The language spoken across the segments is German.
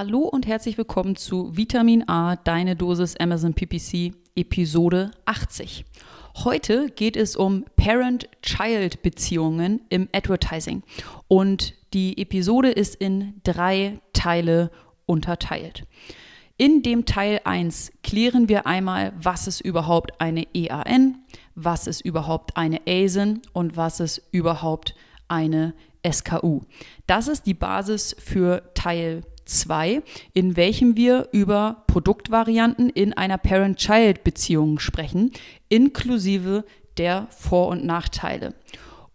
Hallo und herzlich willkommen zu Vitamin A, deine Dosis Amazon PPC, Episode 80. Heute geht es um Parent-Child-Beziehungen im Advertising und die Episode ist in drei Teile unterteilt. In dem Teil 1 klären wir einmal, was ist überhaupt eine EAN, was ist überhaupt eine ASIN und was ist überhaupt eine SKU. Das ist die Basis für Teil 2, in welchem wir über Produktvarianten in einer Parent-Child-Beziehung sprechen, inklusive der Vor- und Nachteile.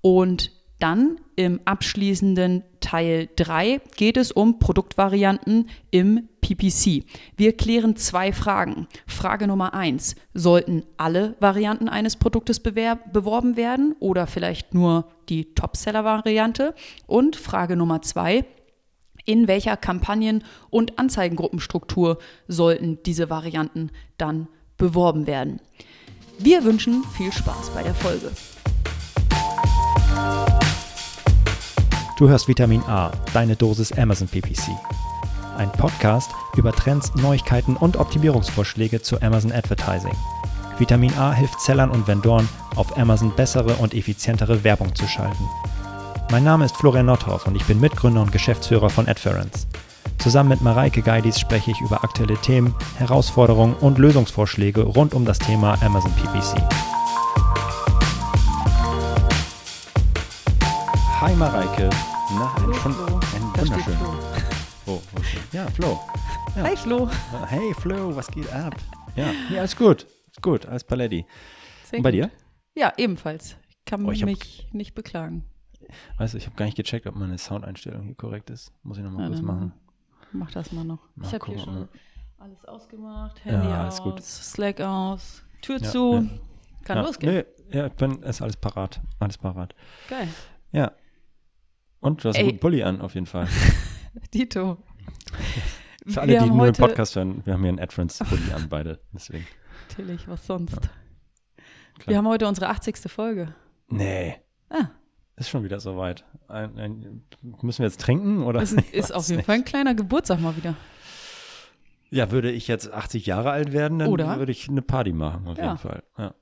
Und dann im abschließenden Teil 3 geht es um Produktvarianten im PPC. Wir klären zwei Fragen. Frage Nummer 1, sollten alle Varianten eines Produktes beworben werden oder vielleicht nur die Topseller-Variante? Und Frage Nummer 2, in welcher Kampagnen- und Anzeigengruppenstruktur sollten diese Varianten dann beworben werden? Wir wünschen viel Spaß bei der Folge. Du hörst Vitamin A, deine Dosis Amazon PPC. Ein Podcast über Trends, Neuigkeiten und Optimierungsvorschläge zu Amazon Advertising. Vitamin A hilft Sellern und Vendoren, auf Amazon bessere und effizientere Werbung zu schalten. Mein Name ist Florian Nordhoff und ich bin Mitgründer und Geschäftsführer von Adference. Zusammen mit Mareike Geidis spreche ich über aktuelle Themen, Herausforderungen und Lösungsvorschläge rund um das Thema Amazon PPC. Hi Mareike. Na, ein, schon, ein wunderschön. Oh, okay. Ja, Flo. Ja. Hi Flo. Hey Flo, was geht ab? Ja, ja alles gut. Ist gut, alles Paletti. Und bei dir? Ja, ebenfalls. Ich kann Oh, ich hab- mich nicht beklagen. Weißt du, ich habe gar nicht gecheckt, ob meine Soundeinstellung hier korrekt ist. Muss ich nochmal Ja, kurz machen. Mach das mal noch. Mal ich habe hier schon alles ausgemacht. Ja, Handy alles aus, gut. Slack aus, Tür Ja, zu. ja. Kann ja, losgehen. Nee, ja, ich bin, ist alles parat. Alles parat. Geil. Ja. Und du hast Ey. einen guten Pulli an, auf jeden Fall. Dito. Für alle, Wir die nur den Podcast hören, wir haben hier einen Adference-Pulli an, beide. Deswegen. Natürlich, was sonst? Klar. Wir haben heute unsere 80. Folge. Nee. Ah, Ist schon wieder soweit. Ein, ein, müssen wir jetzt trinken? Oder? das ist auf jeden nicht. Fall ein kleiner Geburtstag mal wieder. Ja, würde ich jetzt 80 Jahre alt werden, dann Oder? würde ich eine Party machen, auf Ja. jeden Fall. Ja.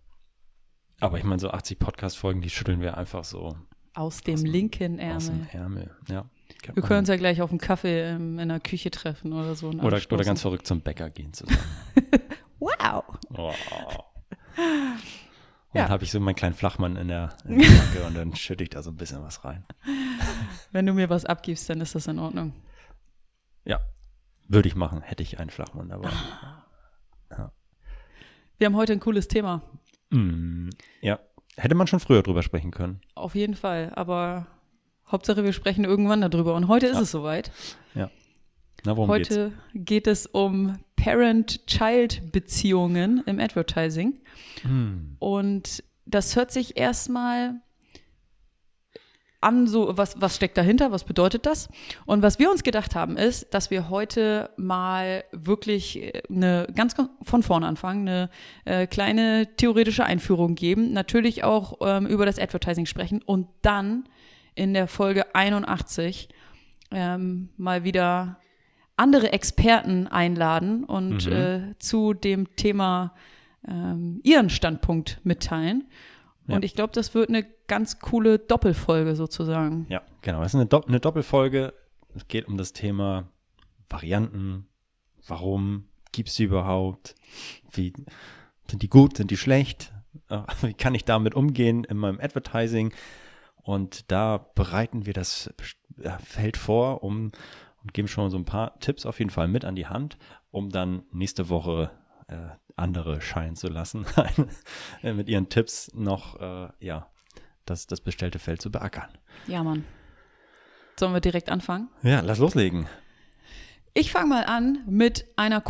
Aber ich meine, so 80 Podcast-Folgen, die schütteln wir einfach so Aus dem Aus linken aus dem Ärmel. Ärmel. Ja. Wir können uns ja gleich auf einen Kaffee ähm, in der Küche treffen oder so. und oder, oder ganz verrückt zum Bäcker gehen zusammen. Wow. Oh. Und Ja. dann habe ich so meinen kleinen Flachmann in der, in der Jacke und dann schütte ich da so ein bisschen was rein. Wenn du mir was abgibst, dann ist das in Ordnung. Ja, würde ich machen, hätte ich einen Flachmann dabei. Wir haben heute ein cooles Thema. Mm, ja, hätte man schon früher drüber sprechen können. Auf jeden Fall. Aber Hauptsache, wir sprechen irgendwann darüber. Und heute ist Ja. es soweit. Na, worum geht's? heute geht es um Parent-Child-Beziehungen im Advertising. Hm. Und das hört sich erstmal an, so, was, was steckt dahinter, was bedeutet das? Und was wir uns gedacht haben, ist, dass wir heute mal wirklich äh, eine ganz von vorne anfangen, eine äh, kleine theoretische Einführung geben, natürlich auch ähm, über das Advertising sprechen und dann in der Folge 81 ähm, mal wieder andere Experten einladen und Mhm. äh, zu dem Thema ähm, ihren Standpunkt mitteilen. Ja. Und ich glaube, das wird eine ganz coole Doppelfolge sozusagen. Ja, genau. Das ist eine, Dopp eine Doppelfolge. Es geht um das Thema Varianten. Warum gibt es sie überhaupt? Wie sind die gut? Sind die schlecht? Äh, Wie kann ich damit umgehen in meinem Advertising? Und da bereiten wir das Feld vor um, und geben schon so ein paar Tipps auf jeden Fall mit an die Hand, um dann nächste Woche äh, andere scheinen zu lassen, äh, mit ihren Tipps noch äh, ja, das, das bestellte Feld zu beackern. Ja, Mann. Sollen wir direkt anfangen? Ja, lass loslegen. Ich fange mal an mit einer,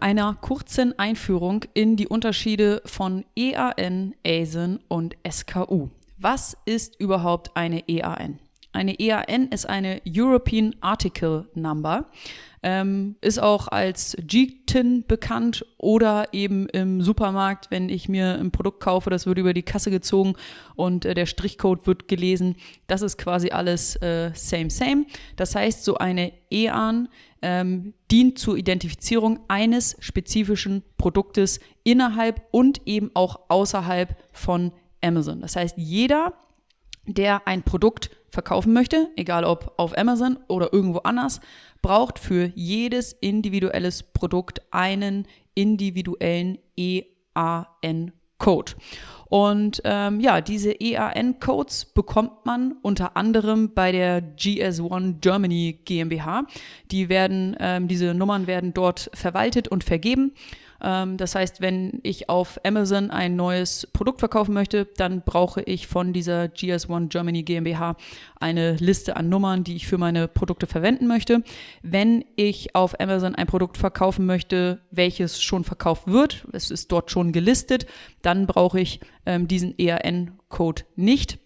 einer kurzen Einführung in die Unterschiede von EAN, ASIN und SKU. Was ist überhaupt eine EAN? Eine EAN ist eine European Article Number. Ähm, ist auch als GTIN bekannt oder eben im Supermarkt, wenn ich mir ein Produkt kaufe, das wird über die Kasse gezogen und äh, der Strichcode wird gelesen. Das ist quasi alles äh, same, same. Das heißt, so eine EAN ähm, dient zur Identifizierung eines spezifischen Produktes innerhalb und eben auch außerhalb von Amazon. Das heißt, jeder, der ein Produkt verkaufen möchte, egal ob auf Amazon oder irgendwo anders, braucht für jedes individuelles Produkt einen individuellen EAN-Code. Und ähm, ja, diese EAN-Codes bekommt man unter anderem bei der GS1 Germany GmbH. Die werden, ähm, diese Nummern werden dort verwaltet und vergeben. Ähm, das heißt, wenn ich auf Amazon ein neues Produkt verkaufen möchte, dann brauche ich von dieser GS1 Germany GmbH eine Liste an Nummern, die ich für meine Produkte verwenden möchte. Wenn ich auf Amazon ein Produkt verkaufen möchte, welches schon verkauft wird, es ist dort schon gelistet, dann brauche ich ähm, diesen EAN-Code nicht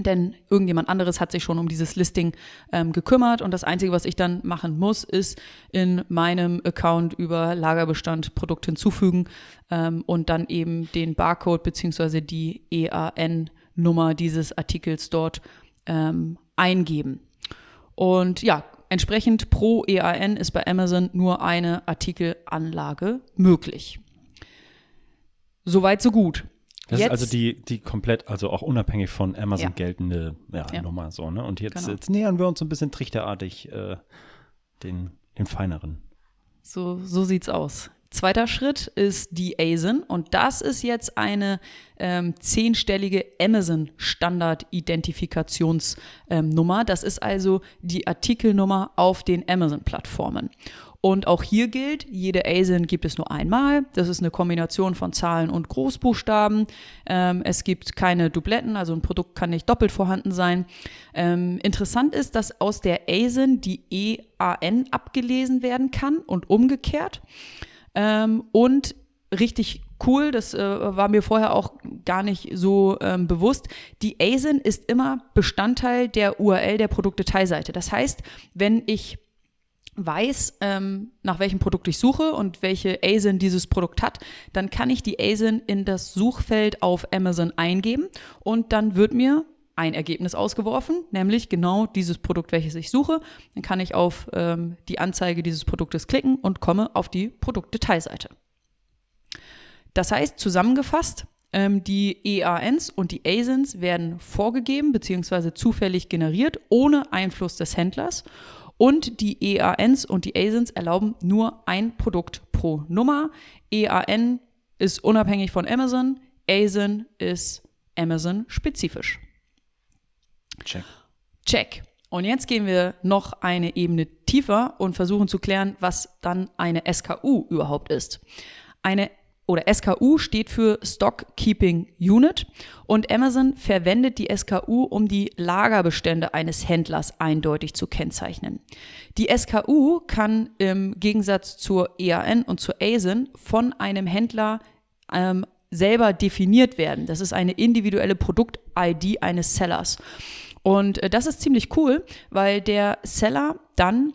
denn irgendjemand anderes hat sich schon um dieses Listing ähm, gekümmert und das Einzige, was ich dann machen muss, ist in meinem Account über Lagerbestand Produkt hinzufügen ähm, und dann eben den Barcode beziehungsweise die EAN-Nummer dieses Artikels dort ähm, eingeben. Und ja, entsprechend pro EAN ist bei Amazon nur eine Artikelanlage möglich. Soweit, so gut. Das Jetzt- ist also die, die komplett, also auch unabhängig von Amazon Ja. geltende ja, Ja. Nummer so, ne? Und jetzt, Genau. jetzt nähern wir uns so ein bisschen trichterartig äh, den, den feineren. So, so sieht's aus. Zweiter Schritt ist die ASIN und das ist jetzt eine ähm, zehnstellige Amazon Standard Identifikationsnummer. das ist also die Artikelnummer auf den Amazon Plattformen. Und auch hier gilt, jede ASIN gibt es nur einmal. Das ist eine Kombination von Zahlen und Großbuchstaben. Ähm, es gibt keine Dubletten, also ein Produkt kann nicht doppelt vorhanden sein. Ähm, interessant ist, dass aus der ASIN die EAN abgelesen werden kann und umgekehrt. Ähm, und richtig cool, das äh, war mir vorher auch gar nicht so ähm, bewusst, die ASIN ist immer Bestandteil der URL der Produktdetailseite. Das heißt, wenn ich weiß, ähm, nach welchem Produkt ich suche und welche ASIN dieses Produkt hat, dann kann ich die ASIN in das Suchfeld auf Amazon eingeben und dann wird mir ein Ergebnis ausgeworfen, nämlich genau dieses Produkt, welches ich suche. Dann kann ich auf ähm, die Anzeige dieses Produktes klicken und komme auf die Produktdetailseite. Das heißt, zusammengefasst, ähm, die EANs und die ASINs werden vorgegeben bzw. zufällig generiert, ohne Einfluss des Händlers. Und die EANs und die ASINs erlauben nur ein Produkt pro Nummer. EAN ist unabhängig von Amazon, ASIN ist Amazon-spezifisch. Check. Check. Und jetzt gehen wir noch eine Ebene tiefer und versuchen zu klären, was dann eine SKU überhaupt ist. Eine oder SKU steht für Stock Keeping Unit und Amazon verwendet die SKU, um die Lagerbestände eines Händlers eindeutig zu kennzeichnen. Die SKU kann im Gegensatz zur EAN und zur ASIN von einem Händler ähm, selber definiert werden. Das ist eine individuelle Produkt-ID eines Sellers. Und äh, das ist ziemlich cool, weil der Seller dann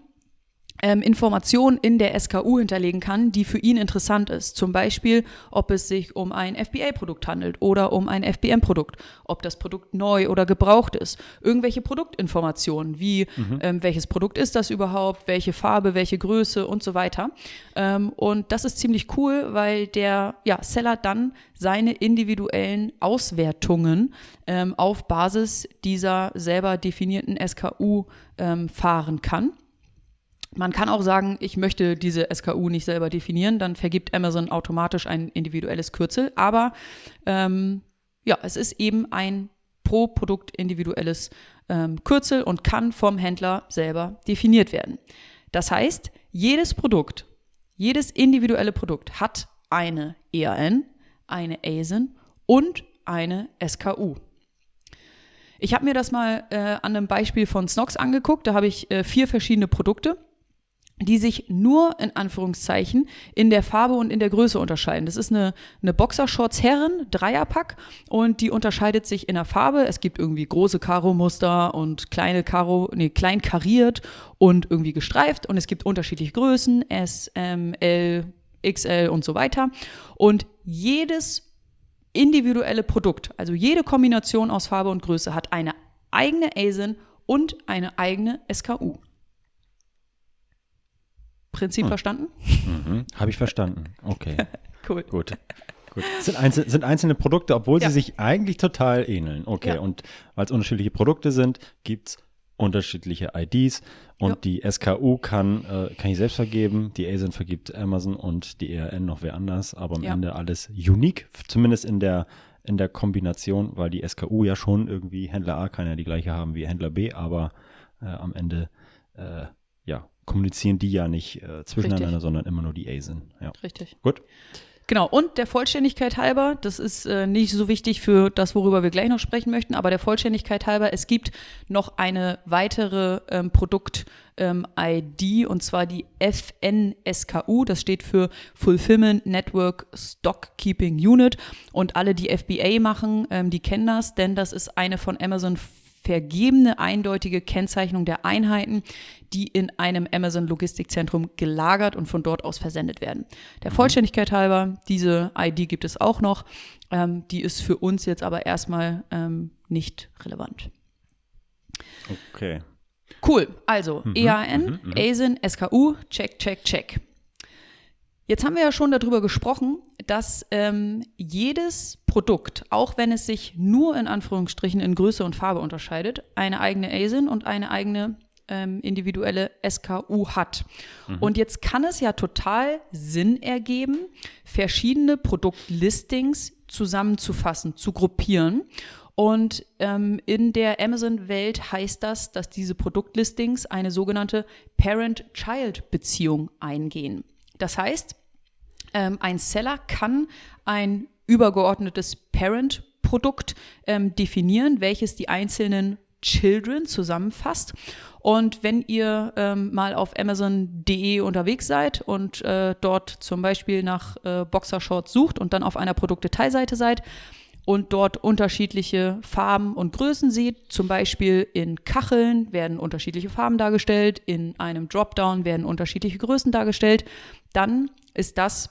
ähm, Informationen in der SKU hinterlegen kann, die für ihn interessant ist. Zum Beispiel, ob es sich um ein FBA-Produkt handelt oder um ein FBM-Produkt, ob das Produkt neu oder gebraucht ist. Irgendwelche Produktinformationen, wie ähm, welches Produkt ist das überhaupt, welche Farbe, welche Größe und so weiter. Ähm, und das ist ziemlich cool, weil der ja, Seller dann seine individuellen Auswertungen ähm, auf Basis dieser selber definierten SKU ähm, fahren kann. Man kann auch sagen, ich möchte diese SKU nicht selber definieren, dann vergibt Amazon automatisch ein individuelles Kürzel. Aber ähm, ja, es ist eben ein pro Produkt individuelles ähm, Kürzel und kann vom Händler selber definiert werden. Das heißt, jedes Produkt, jedes individuelle Produkt hat eine EAN, eine ASIN und eine SKU. Ich habe mir das mal äh, an einem Beispiel von Snox angeguckt. Da habe ich äh, vier verschiedene Produkte die sich nur in Anführungszeichen in der Farbe und in der Größe unterscheiden. Das ist eine, eine Boxershorts Herren Dreierpack und die unterscheidet sich in der Farbe. Es gibt irgendwie große Karo-Muster und kleine Karo, nee, klein kariert und irgendwie gestreift und es gibt unterschiedliche Größen, S, M, L, XL und so weiter. Und jedes individuelle Produkt, also jede Kombination aus Farbe und Größe hat eine eigene ASIN und eine eigene SKU. Prinzip hm. verstanden? Mhm. Habe ich verstanden. Okay. cool. Gut. Gut. Sind, einzel sind einzelne Produkte, obwohl ja. sie sich eigentlich total ähneln. Okay. Ja. Und weil es unterschiedliche Produkte sind, gibt es unterschiedliche IDs und ja. die SKU kann, äh, kann ich selbst vergeben, die ASIN vergibt Amazon und die ERN noch wer anders, aber am Ende alles unique, zumindest in der in der Kombination, weil die SKU ja schon irgendwie Händler A kann ja die gleiche haben wie Händler B, aber äh, am Ende äh, ja kommunizieren die ja nicht äh, zwischeneinander, Richtig. sondern immer nur die ASIN. Ja. Richtig. Gut. Genau, und der Vollständigkeit halber, das ist äh, nicht so wichtig für das, worüber wir gleich noch sprechen möchten, aber der Vollständigkeit halber, es gibt noch eine weitere ähm, Produkt- ähm, ID und zwar die FNSKU. Das steht für Fulfillment Network Stock Keeping Unit. Und alle, die FBA machen, ähm, die kennen das, denn das ist eine von Amazon vergebene eindeutige Kennzeichnung der Einheiten, die in einem Amazon Logistikzentrum gelagert und von dort aus versendet werden. Der mhm. Vollständigkeit halber, diese ID gibt es auch noch. Ähm, die ist für uns jetzt aber erstmal ähm, nicht relevant. Okay. Cool. Also mhm, EAN, mhm, mhm, ASIN, SKU, check, check, check. Jetzt haben wir ja schon darüber gesprochen, dass ähm, jedes Produkt, auch wenn es sich nur in Anführungsstrichen in Größe und Farbe unterscheidet, eine eigene ASIN und eine eigene ähm, individuelle SKU hat. Mhm. Und jetzt kann es ja total Sinn ergeben, verschiedene Produktlistings zusammenzufassen, zu gruppieren. Und ähm, in der Amazon-Welt heißt das, dass diese Produktlistings eine sogenannte Parent-Child-Beziehung eingehen. Das heißt, ähm, ein Seller kann ein übergeordnetes Parent-Produkt ähm, definieren, welches die einzelnen Children zusammenfasst. Und wenn ihr ähm, mal auf Amazon.de unterwegs seid und äh, dort zum Beispiel nach äh, Boxershorts sucht und dann auf einer Produktdetailseite seid, und dort unterschiedliche Farben und Größen sieht. Zum Beispiel in Kacheln werden unterschiedliche Farben dargestellt, in einem Dropdown werden unterschiedliche Größen dargestellt. Dann ist das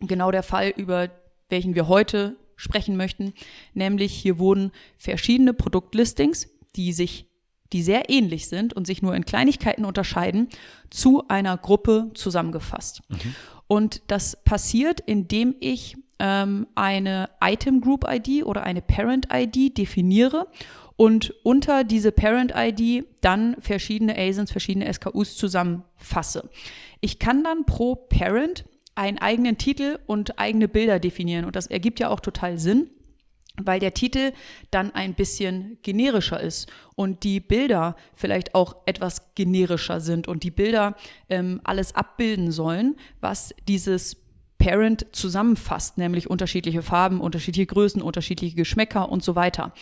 genau der Fall, über welchen wir heute sprechen möchten. Nämlich hier wurden verschiedene Produktlistings, die sich die sehr ähnlich sind und sich nur in Kleinigkeiten unterscheiden, zu einer Gruppe zusammengefasst. Mhm. Und das passiert, indem ich ähm, eine Item Group ID oder eine Parent ID definiere und unter diese Parent ID dann verschiedene ASINs, verschiedene SKUs zusammenfasse. Ich kann dann pro Parent einen eigenen Titel und eigene Bilder definieren und das ergibt ja auch total Sinn weil der Titel dann ein bisschen generischer ist und die Bilder vielleicht auch etwas generischer sind und die Bilder ähm, alles abbilden sollen, was dieses Parent zusammenfasst, nämlich unterschiedliche Farben, unterschiedliche Größen, unterschiedliche Geschmäcker und so weiter.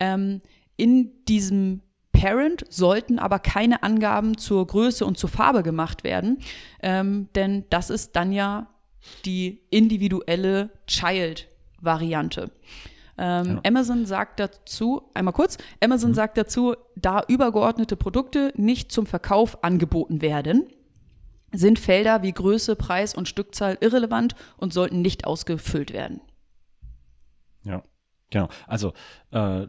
Ähm, in diesem Parent sollten aber keine Angaben zur Größe und zur Farbe gemacht werden, ähm, denn das ist dann ja die individuelle Child-Variante. Ähm, ja. Amazon sagt dazu, einmal kurz, Amazon mhm. sagt dazu, da übergeordnete Produkte nicht zum Verkauf angeboten werden, sind Felder wie Größe, Preis und Stückzahl irrelevant und sollten nicht ausgefüllt werden. Ja, genau. Also äh,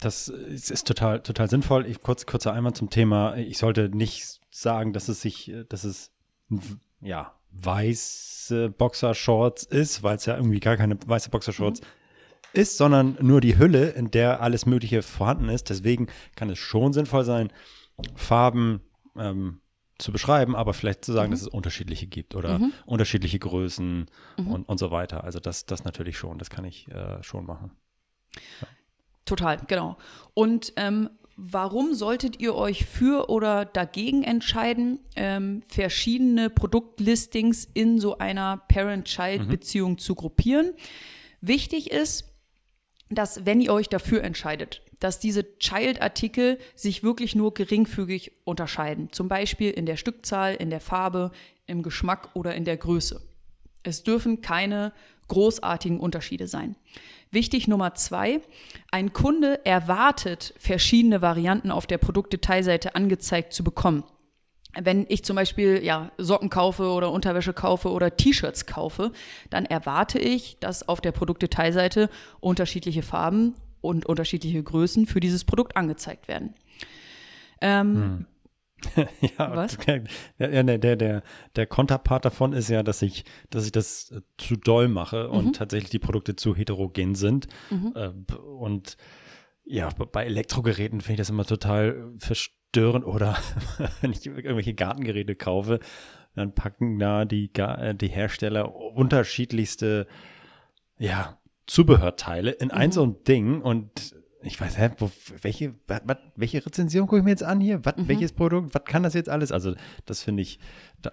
das ist, ist, total, total sinnvoll. Ich, kurz, kurzer Einwand zum Thema. Ich sollte nicht sagen, dass es sich, dass es ja weiße Boxershorts ist, weil es ja irgendwie gar keine weiße Boxershorts mhm. ist, sondern nur die Hülle, in der alles Mögliche vorhanden ist. Deswegen kann es schon sinnvoll sein, Farben ähm, zu beschreiben, aber vielleicht zu sagen, mhm. dass es unterschiedliche gibt oder mhm. unterschiedliche Größen mhm. und, und so weiter. Also das, das natürlich schon, das kann ich äh, schon machen. Ja. Total, genau. Und ähm, warum solltet ihr euch für oder dagegen entscheiden, ähm, verschiedene Produktlistings in so einer Parent-Child-Beziehung mhm. zu gruppieren? Wichtig ist, dass wenn ihr euch dafür entscheidet, dass diese Child-Artikel sich wirklich nur geringfügig unterscheiden. Zum Beispiel in der Stückzahl, in der Farbe, im Geschmack oder in der Größe. Es dürfen keine großartigen Unterschiede sein. Wichtig Nummer zwei, ein Kunde erwartet, verschiedene Varianten auf der Produktdetailseite angezeigt zu bekommen. Wenn ich zum Beispiel ja, Socken kaufe oder Unterwäsche kaufe oder T-Shirts kaufe, dann erwarte ich, dass auf der Produktdetailseite unterschiedliche Farben und unterschiedliche Größen für dieses Produkt angezeigt werden. Ähm, hm. ja, Was? Der, der, der, der Konterpart davon ist ja, dass ich, dass ich das äh, zu doll mache und mhm. tatsächlich die Produkte zu heterogen sind. Mhm. Äh, und ja, bei Elektrogeräten finde ich das immer total verstörend. Oder wenn ich irgendwelche Gartengeräte kaufe, dann packen da die, äh, die Hersteller unterschiedlichste ja, Zubehörteile in ein mhm. so ein Ding und ich weiß, hä, wo, welche, wat, welche Rezension gucke ich mir jetzt an hier? Wat, mhm. Welches Produkt? Was kann das jetzt alles? Also, das finde ich,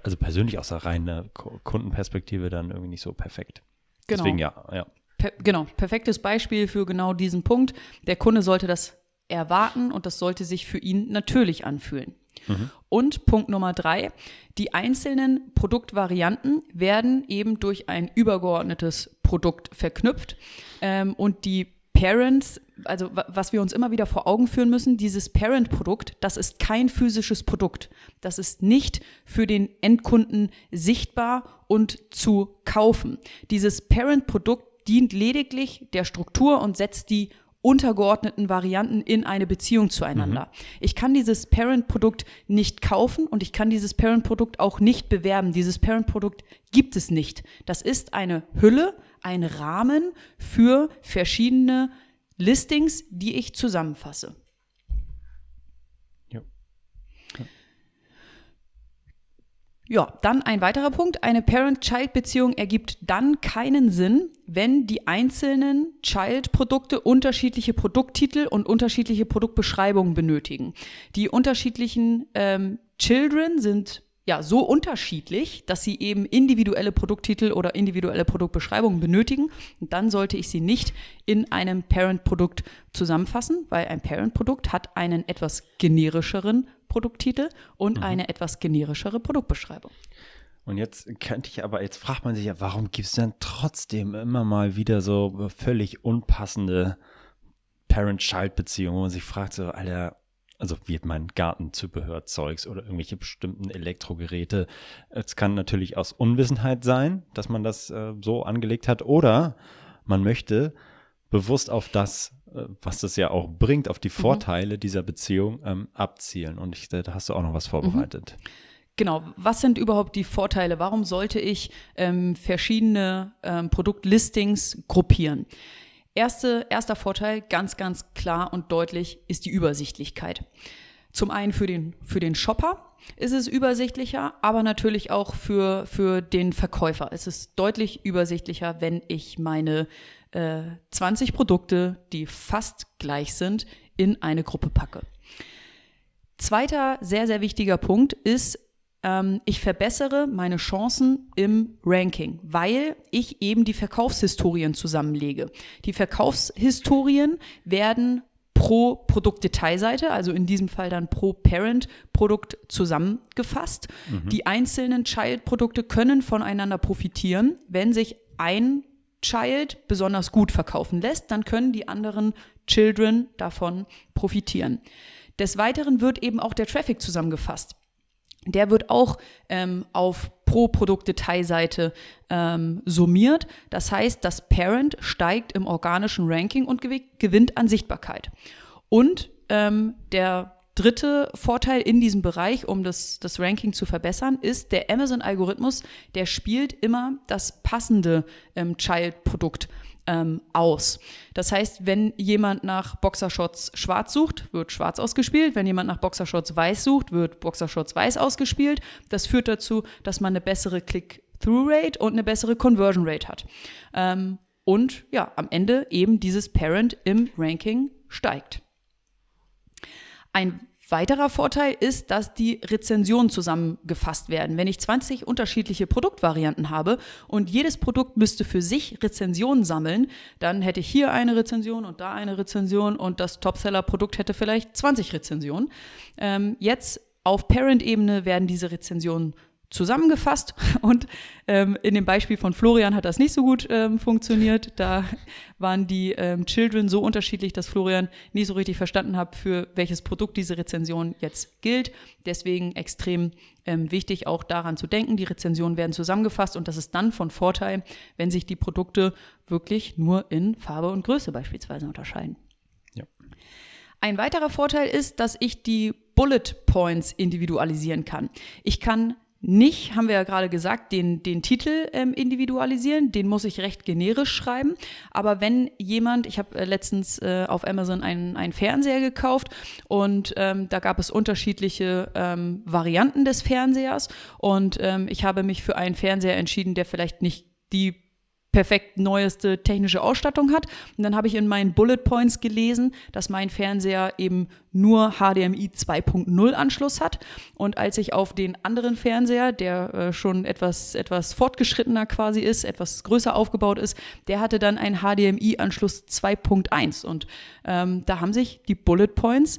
also persönlich aus der reinen Kundenperspektive dann irgendwie nicht so perfekt. Genau. Deswegen ja, ja. Per, genau, perfektes Beispiel für genau diesen Punkt. Der Kunde sollte das erwarten und das sollte sich für ihn natürlich anfühlen. Mhm. Und Punkt Nummer drei, die einzelnen Produktvarianten werden eben durch ein übergeordnetes Produkt verknüpft ähm, und die Parents, also was wir uns immer wieder vor Augen führen müssen, dieses Parent-Produkt, das ist kein physisches Produkt. Das ist nicht für den Endkunden sichtbar und zu kaufen. Dieses Parent-Produkt dient lediglich der Struktur und setzt die untergeordneten Varianten in eine Beziehung zueinander. Mhm. Ich kann dieses Parent-Produkt nicht kaufen und ich kann dieses Parent-Produkt auch nicht bewerben. Dieses Parent-Produkt gibt es nicht. Das ist eine Hülle, ein Rahmen für verschiedene Listings, die ich zusammenfasse. Ja, dann ein weiterer Punkt. Eine Parent-Child-Beziehung ergibt dann keinen Sinn, wenn die einzelnen Child-Produkte unterschiedliche Produkttitel und unterschiedliche Produktbeschreibungen benötigen. Die unterschiedlichen ähm, Children sind ja so unterschiedlich, dass sie eben individuelle Produkttitel oder individuelle Produktbeschreibungen benötigen. Und dann sollte ich sie nicht in einem Parent-Produkt zusammenfassen, weil ein Parent-Produkt hat einen etwas generischeren Produkttitel und mhm. eine etwas generischere Produktbeschreibung. Und jetzt könnte ich aber, jetzt fragt man sich ja, warum gibt es denn trotzdem immer mal wieder so völlig unpassende Parent-Child-Beziehungen, wo man sich fragt, so, Alter, also wie mein Gartenzubehörzeugs oder irgendwelche bestimmten Elektrogeräte. Es kann natürlich aus Unwissenheit sein, dass man das äh, so angelegt hat, oder man möchte bewusst auf das äh, was das ja auch bringt, auf die mhm. Vorteile mhm. dieser Beziehung ähm, abzielen. Und ich, da hast du auch noch was vorbereitet. Mhm. Genau, was sind überhaupt die Vorteile? Warum sollte ich ähm, verschiedene ähm, Produktlistings gruppieren? Erste, erster Vorteil, ganz, ganz klar und deutlich, ist die Übersichtlichkeit. Zum einen für den, für den Shopper ist es übersichtlicher, aber natürlich auch für, für den Verkäufer. Es ist deutlich übersichtlicher, wenn ich meine äh, 20 Produkte, die fast gleich sind, in eine Gruppe packe. Zweiter sehr, sehr wichtiger Punkt ist, ähm, ich verbessere meine Chancen im Ranking, weil ich eben die Verkaufshistorien zusammenlege. Die Verkaufshistorien werden pro Produktdetailseite, also in diesem Fall dann pro Parent-Produkt zusammengefasst. Mhm. Die einzelnen Child-Produkte können voneinander profitieren, wenn sich ein Child besonders gut verkaufen lässt, dann können die anderen Children davon profitieren. Des Weiteren wird eben auch der Traffic zusammengefasst. Der wird auch ähm, auf pro Produktdetailseite ähm, summiert. Das heißt, das Parent steigt im organischen Ranking und gewinnt an Sichtbarkeit. Und ähm, der dritte Vorteil in diesem Bereich, um das, das Ranking zu verbessern, ist, der Amazon-Algorithmus, der spielt immer das passende ähm, Child-Produkt ähm, aus. Das heißt, wenn jemand nach Boxershorts schwarz sucht, wird schwarz ausgespielt. Wenn jemand nach Boxershorts weiß sucht, wird Boxershorts weiß ausgespielt. Das führt dazu, dass man eine bessere Click-Through-Rate und eine bessere Conversion-Rate hat. Ähm, und ja, am Ende eben dieses Parent im Ranking steigt. Ein weiterer Vorteil ist, dass die Rezensionen zusammengefasst werden. Wenn ich 20 unterschiedliche Produktvarianten habe und jedes Produkt müsste für sich Rezensionen sammeln, dann hätte ich hier eine Rezension und da eine Rezension und das Topseller-Produkt hätte vielleicht 20 Rezensionen. Ähm, jetzt auf Parent-Ebene werden diese Rezensionen zusammengefasst. Und ähm, in dem Beispiel von Florian hat das nicht so gut ähm, funktioniert. Da waren die ähm, Children so unterschiedlich, dass Florian nie so richtig verstanden hat, für welches Produkt diese Rezension jetzt gilt. Deswegen extrem ähm, wichtig, auch daran zu denken. Die Rezensionen werden zusammengefasst und das ist dann von Vorteil, wenn sich die Produkte wirklich nur in Farbe und Größe beispielsweise unterscheiden. Ja. Ein weiterer Vorteil ist, dass ich die Bullet Points individualisieren kann. Ich kann nicht, haben wir ja gerade gesagt, den, den Titel ähm, individualisieren. Den muss ich recht generisch schreiben. Aber wenn jemand, ich habe äh, letztens äh, auf Amazon einen, einen Fernseher gekauft und ähm, da gab es unterschiedliche ähm, Varianten des Fernsehers und ähm, ich habe mich für einen Fernseher entschieden, der vielleicht nicht die perfekt neueste technische Ausstattung hat. Und dann habe ich in meinen Bullet Points gelesen, dass mein Fernseher eben nur HDMI 2.0 Anschluss hat. Und als ich auf den anderen Fernseher, der äh, schon etwas, etwas fortgeschrittener quasi ist, etwas größer aufgebaut ist, der hatte dann einen HDMI-Anschluss 2.1. Und ähm, da haben sich die Bullet Points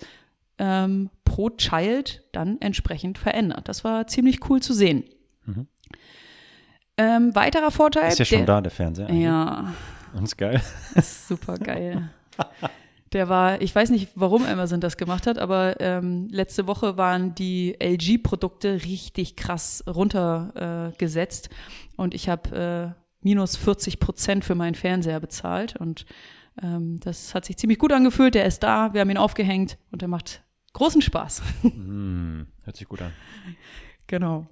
ähm, pro Child dann entsprechend verändert. Das war ziemlich cool zu sehen. Mhm. Ähm, weiterer Vorteil. Ist ja schon der, da, der Fernseher. Eigentlich. Ja. Und ist geil. super geil. Der war, ich weiß nicht, warum Amazon das gemacht hat, aber ähm, letzte Woche waren die LG-Produkte richtig krass runtergesetzt äh, und ich habe äh, minus 40 Prozent für meinen Fernseher bezahlt und ähm, das hat sich ziemlich gut angefühlt. Der ist da, wir haben ihn aufgehängt und der macht großen Spaß. Mm, hört sich gut an. Genau.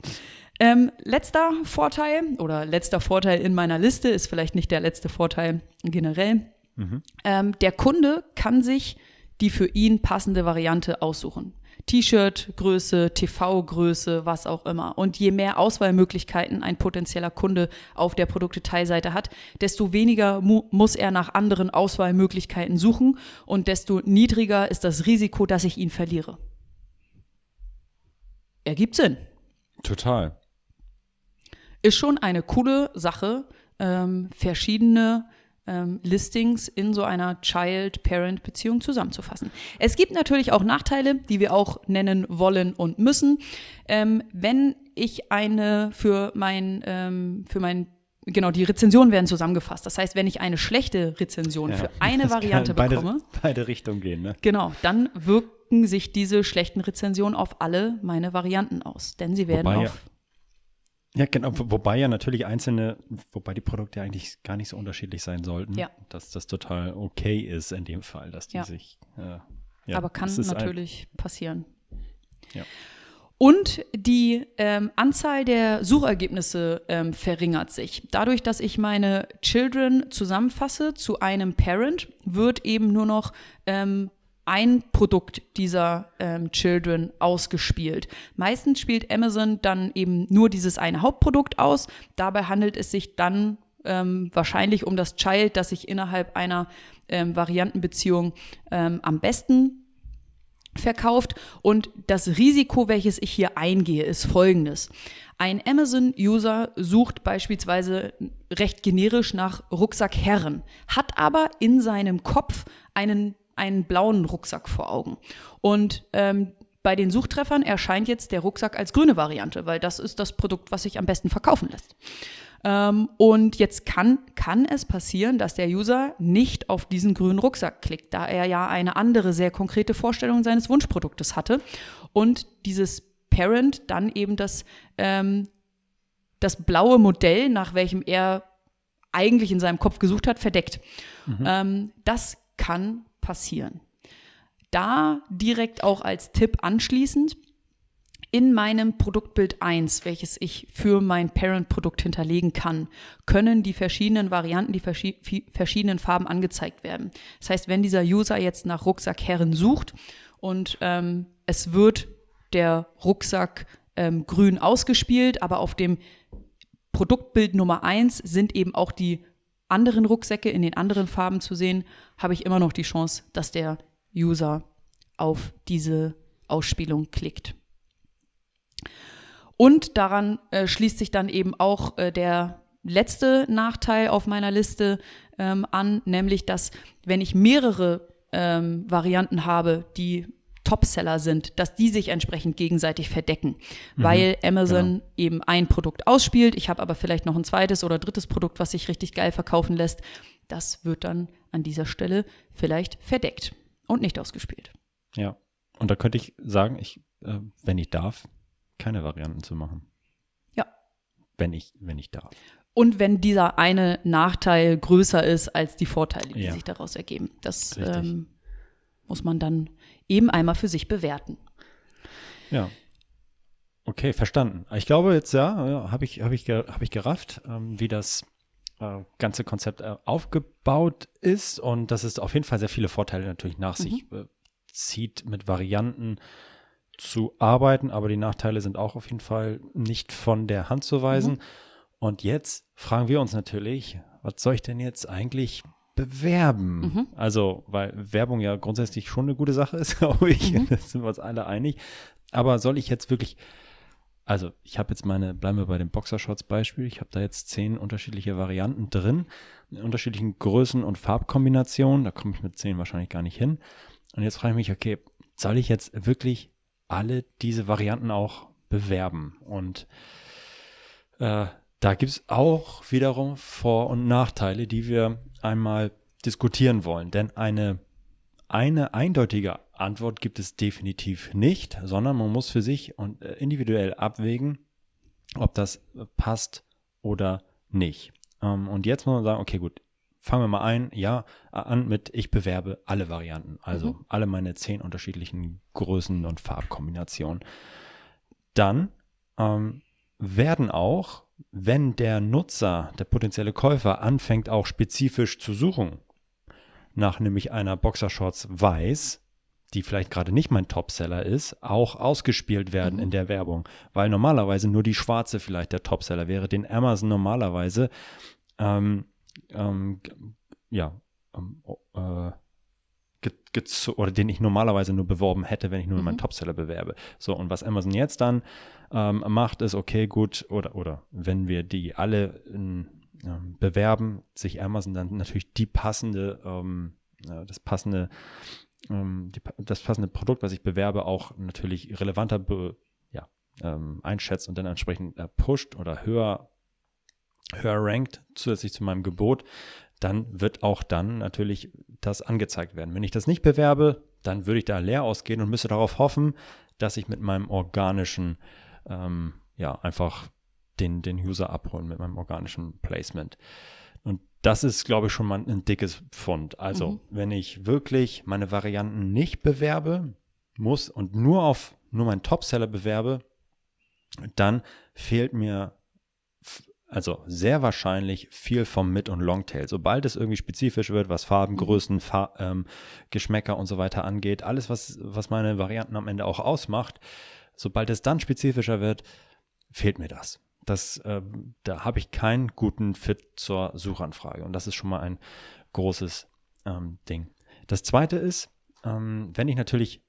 Ähm, letzter Vorteil oder letzter Vorteil in meiner Liste ist vielleicht nicht der letzte Vorteil generell. Mhm. Ähm, der Kunde kann sich die für ihn passende Variante aussuchen. T-Shirt, Größe, TV-Größe, was auch immer. Und je mehr Auswahlmöglichkeiten ein potenzieller Kunde auf der Produktdetailseite hat, desto weniger mu muss er nach anderen Auswahlmöglichkeiten suchen und desto niedriger ist das Risiko, dass ich ihn verliere. Ergibt Sinn. Total ist schon eine coole Sache, ähm, verschiedene ähm, Listings in so einer Child-Parent-Beziehung zusammenzufassen. Es gibt natürlich auch Nachteile, die wir auch nennen wollen und müssen. Ähm, wenn ich eine für mein, ähm, für mein Genau, die Rezensionen werden zusammengefasst. Das heißt, wenn ich eine schlechte Rezension ja, für eine Variante beide, bekomme, beide Richtungen gehen, ne? Genau, dann wirken sich diese schlechten Rezensionen auf alle meine Varianten aus, denn sie werden Wobei auf ja, genau, wobei ja natürlich einzelne, wobei die Produkte eigentlich gar nicht so unterschiedlich sein sollten. Ja. Dass das total okay ist in dem Fall, dass die ja. sich. Äh, ja, Aber kann natürlich passieren. Ja. Und die ähm, Anzahl der Suchergebnisse ähm, verringert sich. Dadurch, dass ich meine Children zusammenfasse zu einem Parent, wird eben nur noch ähm, ein Produkt dieser ähm, Children ausgespielt. Meistens spielt Amazon dann eben nur dieses eine Hauptprodukt aus. Dabei handelt es sich dann ähm, wahrscheinlich um das Child, das sich innerhalb einer ähm, Variantenbeziehung ähm, am besten verkauft. Und das Risiko, welches ich hier eingehe, ist folgendes. Ein Amazon-User sucht beispielsweise recht generisch nach Rucksackherren, hat aber in seinem Kopf einen einen blauen Rucksack vor Augen. Und ähm, bei den Suchtreffern erscheint jetzt der Rucksack als grüne Variante, weil das ist das Produkt, was sich am besten verkaufen lässt. Ähm, und jetzt kann, kann es passieren, dass der User nicht auf diesen grünen Rucksack klickt, da er ja eine andere, sehr konkrete Vorstellung seines Wunschproduktes hatte. Und dieses Parent dann eben das, ähm, das blaue Modell, nach welchem er eigentlich in seinem Kopf gesucht hat, verdeckt. Mhm. Ähm, das kann passieren. Da direkt auch als Tipp anschließend, in meinem Produktbild 1, welches ich für mein Parent-Produkt hinterlegen kann, können die verschiedenen Varianten, die verschiedenen Farben angezeigt werden. Das heißt, wenn dieser User jetzt nach Rucksackherren sucht und ähm, es wird der Rucksack ähm, grün ausgespielt, aber auf dem Produktbild Nummer 1 sind eben auch die anderen Rucksäcke in den anderen Farben zu sehen, habe ich immer noch die Chance, dass der User auf diese Produktausspielung klickt. Und daran äh, schließt sich dann eben auch äh, der letzte Nachteil auf meiner Liste ähm, an, nämlich dass wenn ich mehrere ähm, Varianten habe, die Topseller sind, dass die sich entsprechend gegenseitig verdecken, mhm, weil Amazon genau. eben ein Produkt ausspielt, ich habe aber vielleicht noch ein zweites oder drittes Produkt, was sich richtig geil verkaufen lässt. Das wird dann an dieser Stelle vielleicht verdeckt und nicht ausgespielt. Ja, und da könnte ich sagen, ich, äh, wenn ich darf, keine Varianten zu machen. Ja. Wenn ich, wenn ich darf. Und wenn dieser eine Nachteil größer ist als die Vorteile, die ja. sich daraus ergeben. Das ähm, muss man dann eben einmal für sich bewerten. Ja. Okay, verstanden. Ich glaube jetzt, ja, habe ich, hab ich, hab ich gerafft, ähm, wie das äh, ganze Konzept äh, aufgebaut ist und dass es auf jeden Fall sehr viele Vorteile natürlich nach mhm. sich äh, zieht, mit Varianten zu arbeiten, aber die Nachteile sind auch auf jeden Fall nicht von der Hand zu weisen. Mhm. Und jetzt fragen wir uns natürlich, was soll ich denn jetzt eigentlich bewerben? Mhm. Also, weil Werbung ja grundsätzlich schon eine gute Sache ist, glaube ich. Mhm. Das sind wir uns alle einig. Aber soll ich jetzt wirklich, also ich habe jetzt meine, bleiben wir bei dem Boxershorts-Beispiel, ich habe da jetzt zehn unterschiedliche Varianten drin, in unterschiedlichen Größen und Farbkombinationen. Da komme ich mit zehn wahrscheinlich gar nicht hin. Und jetzt frage ich mich, okay, soll ich jetzt wirklich alle diese Varianten auch bewerben? Und äh, da gibt es auch wiederum Vor- und Nachteile, die wir einmal diskutieren wollen. Denn eine, eine eindeutige Antwort gibt es definitiv nicht, sondern man muss für sich und äh, individuell abwägen, ob das passt oder nicht. Ähm, und jetzt muss man sagen, okay, gut, fangen wir mal ein, ja, an mit ich bewerbe alle Varianten, also mhm. alle meine zehn unterschiedlichen Größen und Farbkombinationen. Dann ähm, werden auch wenn der Nutzer, der potenzielle Käufer, anfängt auch spezifisch zu suchen, nach nämlich einer Boxershorts weiß, die vielleicht gerade nicht mein Topseller ist, auch ausgespielt werden mhm. in der Werbung. Weil normalerweise nur die schwarze vielleicht der Topseller wäre, den Amazon normalerweise ähm, ähm, ja, ähm, äh, oder den ich normalerweise nur beworben hätte, wenn ich nur mhm. meinen Topseller bewerbe. So, und was Amazon jetzt dann ähm, macht, ist, okay, gut, oder, oder wenn wir die alle in, ähm, bewerben, sich Amazon dann natürlich die passende, ähm, äh, das passende, ähm, die, das passende Produkt, was ich bewerbe, auch natürlich relevanter be, ja, ähm, einschätzt und dann entsprechend äh, pusht oder höher, höher rankt, zusätzlich zu meinem Gebot, dann wird auch dann natürlich das angezeigt werden. Wenn ich das nicht bewerbe, dann würde ich da leer ausgehen und müsste darauf hoffen, dass ich mit meinem organischen, ähm, ja, einfach den, den User abholen mit meinem organischen Placement. Und das ist, glaube ich, schon mal ein dickes Pfund. Also, mhm. wenn ich wirklich meine Varianten nicht bewerbe, muss und nur auf nur meinen Topseller bewerbe, dann fehlt mir also sehr wahrscheinlich viel vom Mid- und Longtail. Sobald es irgendwie spezifisch wird, was Farben, mhm. Größen, Fa ähm, Geschmäcker und so weiter angeht, alles, was, was meine Varianten am Ende auch ausmacht, sobald es dann spezifischer wird, fehlt mir das. das äh, da habe ich keinen guten Fit zur Suchanfrage. Und das ist schon mal ein großes ähm, Ding. Das zweite ist, ähm, wenn ich natürlich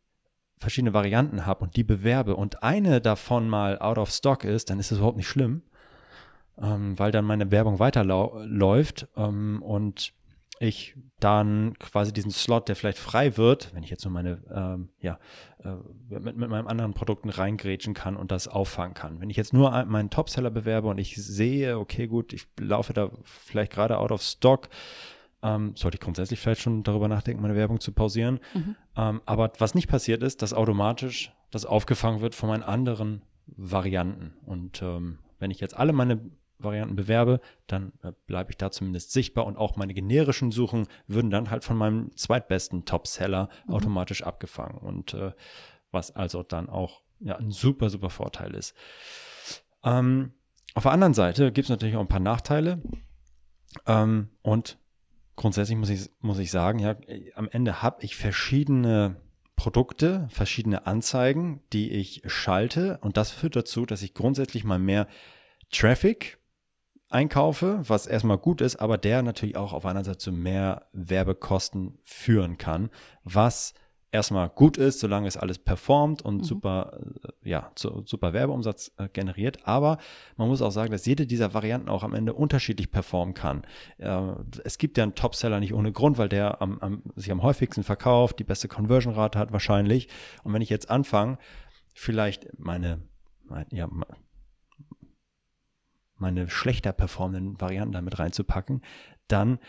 verschiedene Varianten habe und die bewerbe und eine davon mal out of stock ist, dann ist das überhaupt nicht schlimm ähm, weil dann meine Werbung weiterläuft ähm, und ich dann quasi diesen Slot, der vielleicht frei wird, wenn ich jetzt nur meine, ähm, ja, äh, mit, mit meinen anderen Produkten reingrätschen kann und das auffangen kann. Wenn ich jetzt nur meinen Topseller bewerbe und ich sehe, okay, gut, ich laufe da vielleicht gerade out of stock, ähm, sollte ich grundsätzlich vielleicht schon darüber nachdenken, meine Werbung zu pausieren. Mhm. Ähm, aber was nicht passiert ist, dass automatisch das aufgefangen wird von meinen anderen Varianten. Und ähm, wenn ich jetzt alle meine Varianten bewerbe, dann äh, bleibe ich da zumindest sichtbar und auch meine generischen Suchen würden dann halt von meinem zweitbesten Top-Seller mhm. automatisch abgefangen und äh, was also dann auch ja, ein super, super Vorteil ist. Ähm, auf der anderen Seite gibt es natürlich auch ein paar Nachteile ähm, und grundsätzlich muss ich, muss ich sagen, ja, am Ende habe ich verschiedene Produkte, verschiedene Anzeigen, die ich schalte und das führt dazu, dass ich grundsätzlich mal mehr Traffic einkaufe, was erstmal gut ist, aber der natürlich auch auf einer Seite zu mehr Werbekosten führen kann, was erstmal gut ist, solange es alles performt und mhm. super, äh, ja, zu, super Werbeumsatz äh, generiert. Aber man muss auch sagen, dass jede dieser Varianten auch am Ende unterschiedlich performen kann. Äh, es gibt ja einen Topseller nicht ohne Grund, weil der am, am, sich am häufigsten verkauft, die beste Conversion-Rate hat wahrscheinlich. Und wenn ich jetzt anfange, vielleicht meine, mein, ja, meine schlechter performenden Varianten damit reinzupacken, dann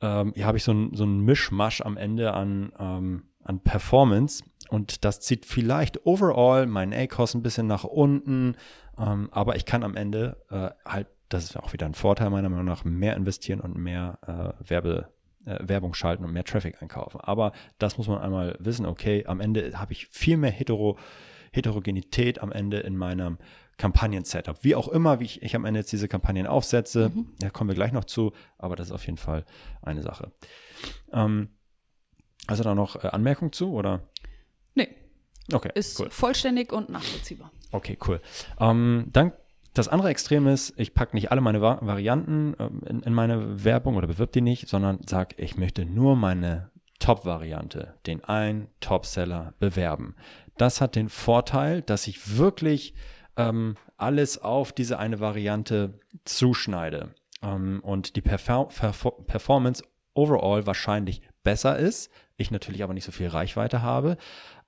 ähm, ja, habe ich so ein, so ein Mischmasch am Ende an ähm, an Performance. Und das zieht vielleicht overall meinen A-Cost ein bisschen nach unten, ähm, aber ich kann am Ende äh, halt, das ist auch wieder ein Vorteil meiner Meinung nach, mehr investieren und mehr äh, Werbe, äh, Werbung schalten und mehr Traffic einkaufen. Aber das muss man einmal wissen, okay, am Ende habe ich viel mehr Hetero, Heterogenität am Ende in meinem Kampagnen-Setup. Wie auch immer, wie ich, ich am Ende jetzt diese Kampagnen aufsetze, mhm. da kommen wir gleich noch zu, aber das ist auf jeden Fall eine Sache. Ähm, Hast du da noch äh, Anmerkungen zu oder? Nee. Okay. Ist cool. vollständig und nachvollziehbar. Okay, cool. Ähm, dann das andere Extrem ist, ich packe nicht alle meine Va Varianten ähm, in, in, meine Werbung oder bewirb die nicht, sondern sage, ich möchte nur meine Top-Variante, den einen Top-Seller bewerben. Das hat den Vorteil, dass ich wirklich ähm, alles auf diese eine Variante zuschneide ähm, und die Perfor Performance overall wahrscheinlich besser ist, ich natürlich aber nicht so viel Reichweite habe.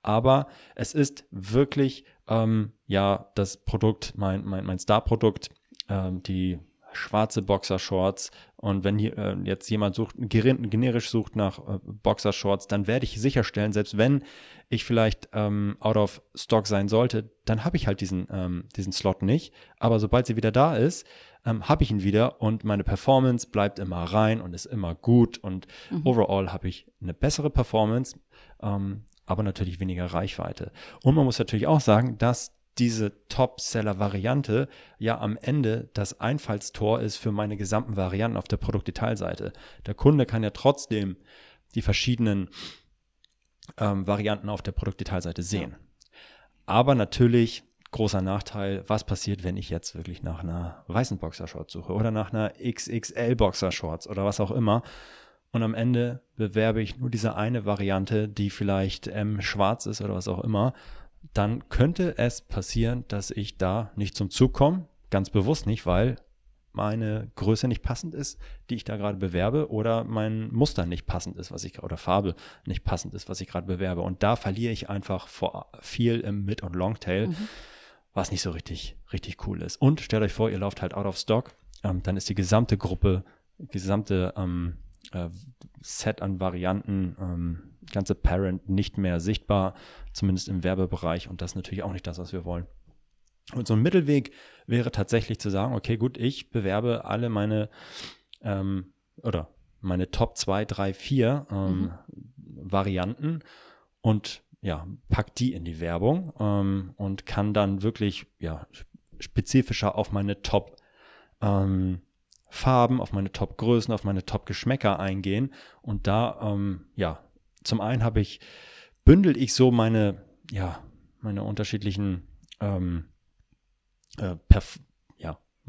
Aber es ist wirklich ähm, ja das Produkt, mein, mein, mein Star-Produkt, ähm, die schwarze Boxershorts. Und wenn hier, äh, jetzt jemand sucht, generisch sucht nach äh, Boxershorts, dann werde ich sicherstellen, selbst wenn ich vielleicht ähm, out of stock sein sollte, dann habe ich halt diesen, ähm, diesen Slot nicht. Aber sobald sie wieder da ist, ähm, habe ich ihn wieder und meine Performance bleibt immer rein und ist immer gut und mhm. overall habe ich eine bessere Performance, ähm, aber natürlich weniger Reichweite. Und man muss natürlich auch sagen, dass diese Top-Seller-Variante ja am Ende das Einfallstor ist für meine gesamten Varianten auf der Produktdetailseite. Der Kunde kann ja trotzdem die verschiedenen ähm, Varianten auf der Produktdetailseite sehen. Aber natürlich großer Nachteil, was passiert, wenn ich jetzt wirklich nach einer weißen Boxershorts suche oder nach einer XXL Boxershorts oder was auch immer. Und am Ende bewerbe ich nur diese eine Variante, die vielleicht M schwarz ist oder was auch immer. Dann könnte es passieren, dass ich da nicht zum Zug komme. Ganz bewusst nicht, weil meine Größe nicht passend ist, die ich da gerade bewerbe, oder mein Muster nicht passend ist, was ich oder Farbe nicht passend ist, was ich gerade bewerbe. Und da verliere ich einfach vor viel im Mid- und Longtail. Mhm was nicht so richtig, richtig cool ist. Und stellt euch vor, ihr lauft halt out of stock, ähm, dann ist die gesamte Gruppe, gesamte ähm, äh, Set an Varianten, ähm, ganze Parent nicht mehr sichtbar, zumindest im Werbebereich. Und das ist natürlich auch nicht das, was wir wollen. Und so ein Mittelweg wäre tatsächlich zu sagen, okay, gut, ich bewerbe alle meine ähm, oder meine Top 2, 3, 4 mhm. Varianten und ja, packt die in die Werbung ähm, und kann dann wirklich ja, spezifischer auf meine Top ähm, Farben, auf meine Top Größen, auf meine Top Geschmäcker eingehen. Und da, ähm, ja, zum einen habe ich, bündel ich so meine, ja, meine unterschiedlichen ähm, äh, Perf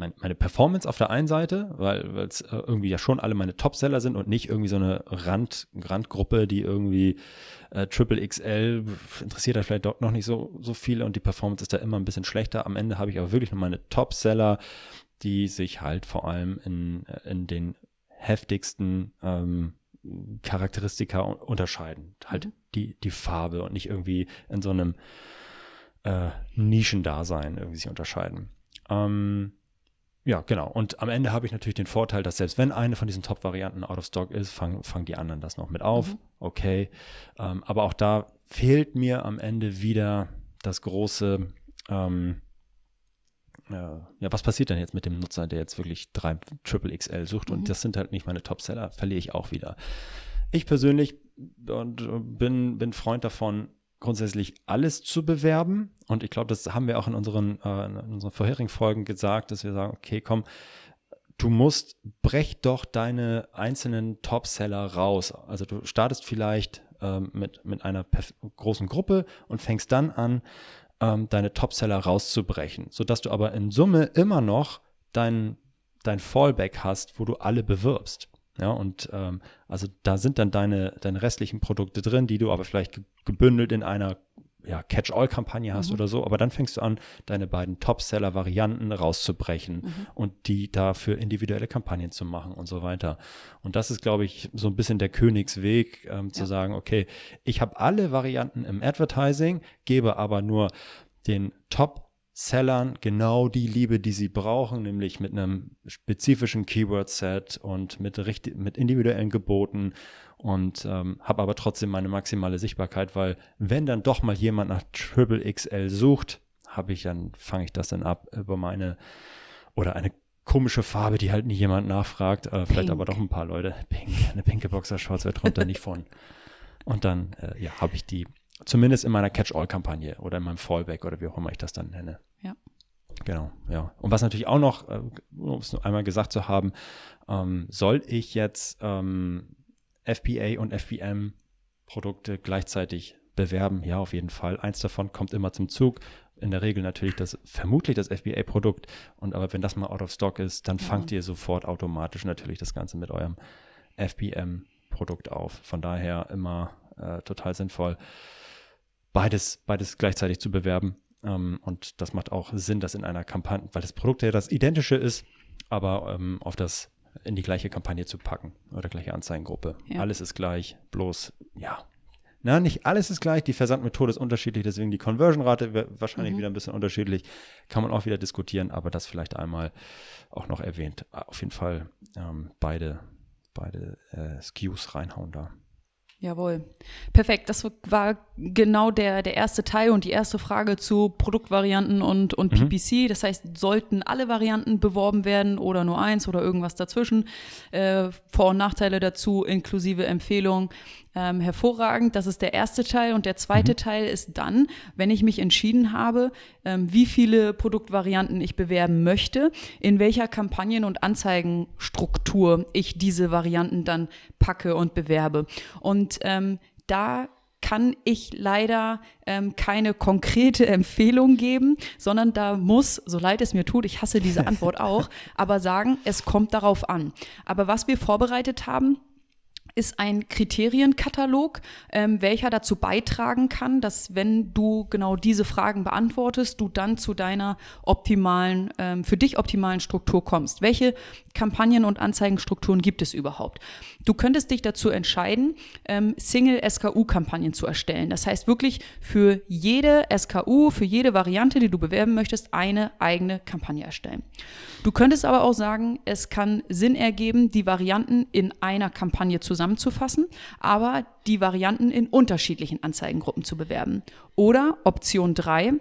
mein, meine Performance auf der einen Seite, weil es äh, irgendwie ja schon alle meine Topseller sind und nicht irgendwie so eine Rand, Randgruppe, die irgendwie äh, Triple XL interessiert da vielleicht doch noch nicht so, so viele und die Performance ist da immer ein bisschen schlechter. Am Ende habe ich aber wirklich nur meine Topseller, die sich halt vor allem in, äh, in den heftigsten ähm, Charakteristika unterscheiden. Halt mhm. Die, die Farbe und nicht irgendwie in so einem äh, Nischendasein irgendwie sich unterscheiden. Ähm, ja, genau. Und am Ende habe ich natürlich den Vorteil, dass selbst wenn eine von diesen Top-Varianten out of stock ist, fangen fang die anderen das noch mit auf. Mhm. Okay. Ähm, aber auch da fehlt mir am Ende wieder das große, ähm, äh, ja, was passiert denn jetzt mit dem Nutzer, der jetzt wirklich drei Triple XL sucht? Mhm. Und das sind halt nicht meine Top-Seller, verliere ich auch wieder. Ich persönlich bin, bin Freund davon, grundsätzlich alles zu bewerben. Und ich glaube, das haben wir auch in unseren, äh, in unseren vorherigen Folgen gesagt, dass wir sagen, okay, komm, du musst, brech doch deine einzelnen Top-Seller raus. Also du startest vielleicht ähm, mit, mit einer großen Gruppe und fängst dann an, ähm, deine Top-Seller rauszubrechen, sodass du aber in Summe immer noch dein, dein Fallback hast, wo du alle bewirbst. Ja, und ähm, also da sind dann deine, deine restlichen Produkte drin, die du aber vielleicht gebündelt in einer ja, Catch-all-Kampagne hast mhm. oder so, aber dann fängst du an, deine beiden Top-Seller-Varianten rauszubrechen mhm. und die dafür individuelle Kampagnen zu machen und so weiter. Und das ist, glaube ich, so ein bisschen der Königsweg, ähm, zu ja. sagen, okay, ich habe alle Varianten im Advertising, gebe aber nur den Top Sellern genau die Liebe, die sie brauchen, nämlich mit einem spezifischen Keyword-Set und mit, richtig, mit individuellen Geboten und ähm, habe aber trotzdem meine maximale Sichtbarkeit, weil wenn dann doch mal jemand nach Triple XL sucht, habe ich dann, fange ich das dann ab über meine oder eine komische Farbe, die halt nie jemand nachfragt, äh, vielleicht aber doch ein paar Leute. Pink, eine pinke Boxershorts, wer träumt da nicht von? Und dann, äh, ja, habe ich die zumindest in meiner Catch-all-Kampagne oder in meinem Fallback oder wie auch immer ich das dann nenne. Ja. Genau, ja. Und was natürlich auch noch, äh, um es nur einmal gesagt zu haben, ähm, soll ich jetzt ähm, FBA und FBM Produkte gleichzeitig bewerben? Ja, auf jeden Fall. Eins davon kommt immer zum Zug. In der Regel natürlich das, vermutlich das FBA-Produkt. Und aber wenn das mal out of stock ist, dann ja. fangt ihr sofort automatisch natürlich das Ganze mit eurem FBM-Produkt auf. Von daher immer äh, total sinnvoll, beides, beides gleichzeitig zu bewerben. Ähm, und das macht auch Sinn, das in einer Kampagne, weil das Produkt ja das identische ist, aber ähm, auf das in die gleiche Kampagne zu packen oder gleiche Anzeigengruppe. Ja. Alles ist gleich, bloß ja. Na, nicht alles ist gleich, die Versandmethode ist unterschiedlich, deswegen die Conversion-Rate wahrscheinlich mhm. wieder ein bisschen unterschiedlich. Kann man auch wieder diskutieren, aber das vielleicht einmal auch noch erwähnt. Auf jeden Fall ähm, beide, beide äh, SKUs reinhauen da. Jawohl. Perfekt. Das war genau der, der erste Teil und die erste Frage zu Produktvarianten und, und mhm. PPC. Das heißt, sollten alle Varianten beworben werden oder nur eins oder irgendwas dazwischen? Äh, Vor- und Nachteile dazu, inklusive Empfehlungen ähm, hervorragend. Das ist der erste Teil. Und der zweite mhm. Teil ist dann, wenn ich mich entschieden habe, ähm, wie viele Produktvarianten ich bewerben möchte, in welcher Kampagnen- und Anzeigenstruktur ich diese Varianten dann packe und bewerbe. Und ähm, da kann ich leider ähm, keine konkrete Empfehlung geben, sondern da muss, so leid es mir tut, ich hasse diese Antwort auch, aber sagen, es kommt darauf an. Aber was wir vorbereitet haben, ist ein Kriterienkatalog, ähm, welcher dazu beitragen kann, dass wenn du genau diese Fragen beantwortest, du dann zu deiner optimalen, ähm, für dich optimalen Struktur kommst. Welche Kampagnen- und Anzeigenstrukturen gibt es überhaupt? Du könntest dich dazu entscheiden, ähm, Single-SKU-Kampagnen zu erstellen. Das heißt wirklich für jede SKU, für jede Variante, die du bewerben möchtest, eine eigene Kampagne erstellen. Du könntest aber auch sagen, es kann Sinn ergeben, die Varianten in einer Kampagne zusammenzufassen, aber die Varianten in unterschiedlichen Anzeigengruppen zu bewerben. Oder Option 3,